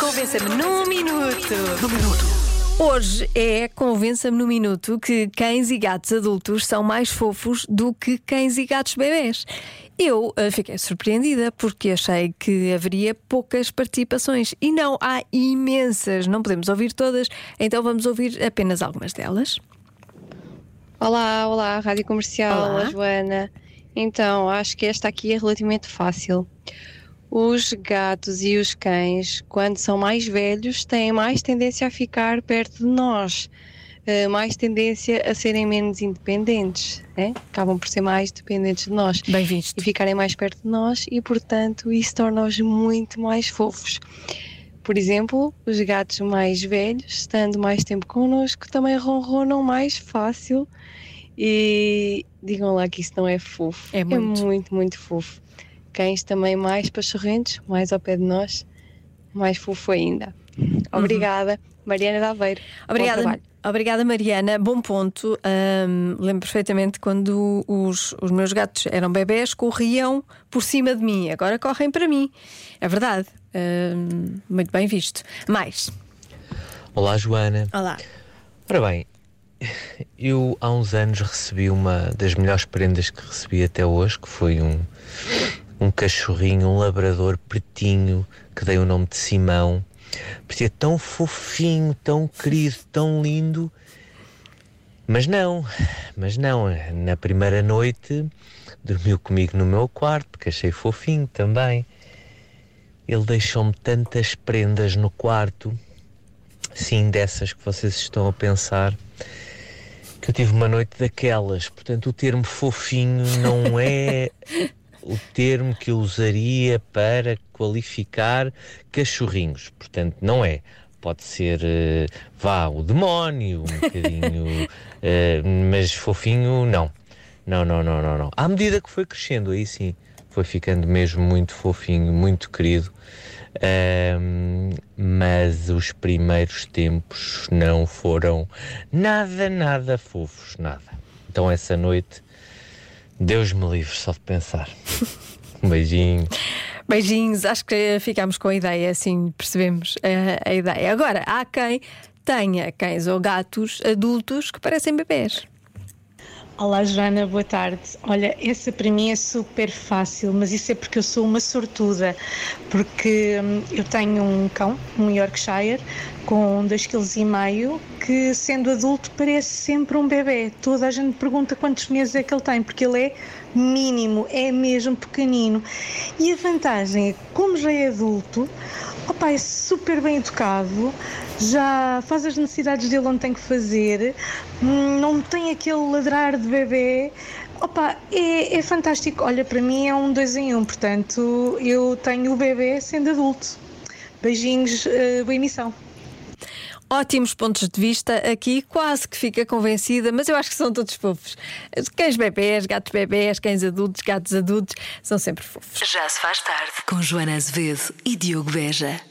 Convença-me num minuto. Hoje é Convença-me no Minuto que cães e gatos adultos são mais fofos do que cães e gatos bebés. Eu eh, fiquei surpreendida porque achei que haveria poucas participações e não, há imensas. Não podemos ouvir todas, então vamos ouvir apenas algumas delas. Olá, olá, Rádio Comercial, Olá. olá, Joana. Então, acho que esta aqui é relativamente fácil. Os gatos e os cães, quando são mais velhos, têm mais tendência a ficar perto de nós, eh, mais tendência a serem menos independentes, né? acabam por ser mais dependentes de nós Bem visto. e ficarem mais perto de nós e, portanto, isso torna-os muito mais fofos. Por exemplo, os gatos mais velhos, estando mais tempo connosco, também ronronam mais fácil e digam lá que isso não é fofo. É muito. muito, muito fofo. Cães também mais pachorrentos, mais ao pé de nós, mais fofo ainda. Obrigada, Mariana da Aveiro. Obrigada, obrigada Mariana. Bom ponto. Ahm, lembro perfeitamente quando os, os meus gatos eram bebés, corriam por cima de mim. Agora correm para mim. É verdade. Ahm, muito bem visto. Mais. Olá, Joana. Olá. Ora bem, eu há uns anos recebi uma das melhores prendas que recebi até hoje, que foi um, um cachorrinho, um labrador pretinho, que dei o nome de Simão. Parecia tão fofinho, tão querido, tão lindo. Mas não, mas não. Na primeira noite dormiu comigo no meu quarto, que achei fofinho também. Ele deixou-me tantas prendas no quarto, sim, dessas que vocês estão a pensar, que eu tive uma noite daquelas. Portanto, o termo fofinho não é o termo que eu usaria para qualificar cachorrinhos. Portanto, não é. Pode ser, eh, vá, o demónio, um bocadinho, eh, mas fofinho, não. Não, não, não, não, não. À medida que foi crescendo, aí sim, foi ficando mesmo muito fofinho, muito querido. Mas os primeiros tempos não foram nada, nada fofos, nada. Então essa noite, Deus me livre só de pensar. Um beijinho. Beijinhos. Acho que ficámos com a ideia, assim percebemos a, a ideia. Agora, há quem tenha cães ou gatos adultos que parecem bebés. Olá Joana, boa tarde. Olha, essa para mim é super fácil, mas isso é porque eu sou uma sortuda, porque hum, eu tenho um cão, um Yorkshire, com 2,5 kg, que sendo adulto parece sempre um bebê. Toda a gente pergunta quantos meses é que ele tem, porque ele é mínimo, é mesmo pequenino. E a vantagem é que, como já é adulto, opa, é super bem educado, já faz as necessidades dele onde tem que fazer, hum, não tem aquele ladrar de bebê. Opa, é, é fantástico. Olha, para mim é um dois em um, portanto, eu tenho o bebê sendo adulto. Beijinhos, eh, boa emissão. Ótimos pontos de vista aqui, quase que fica convencida, mas eu acho que são todos fofos. Cães bebés, gatos bebés, cães adultos, gatos adultos, são sempre fofos. Já se faz tarde com Joana Azevedo e Diogo Beja.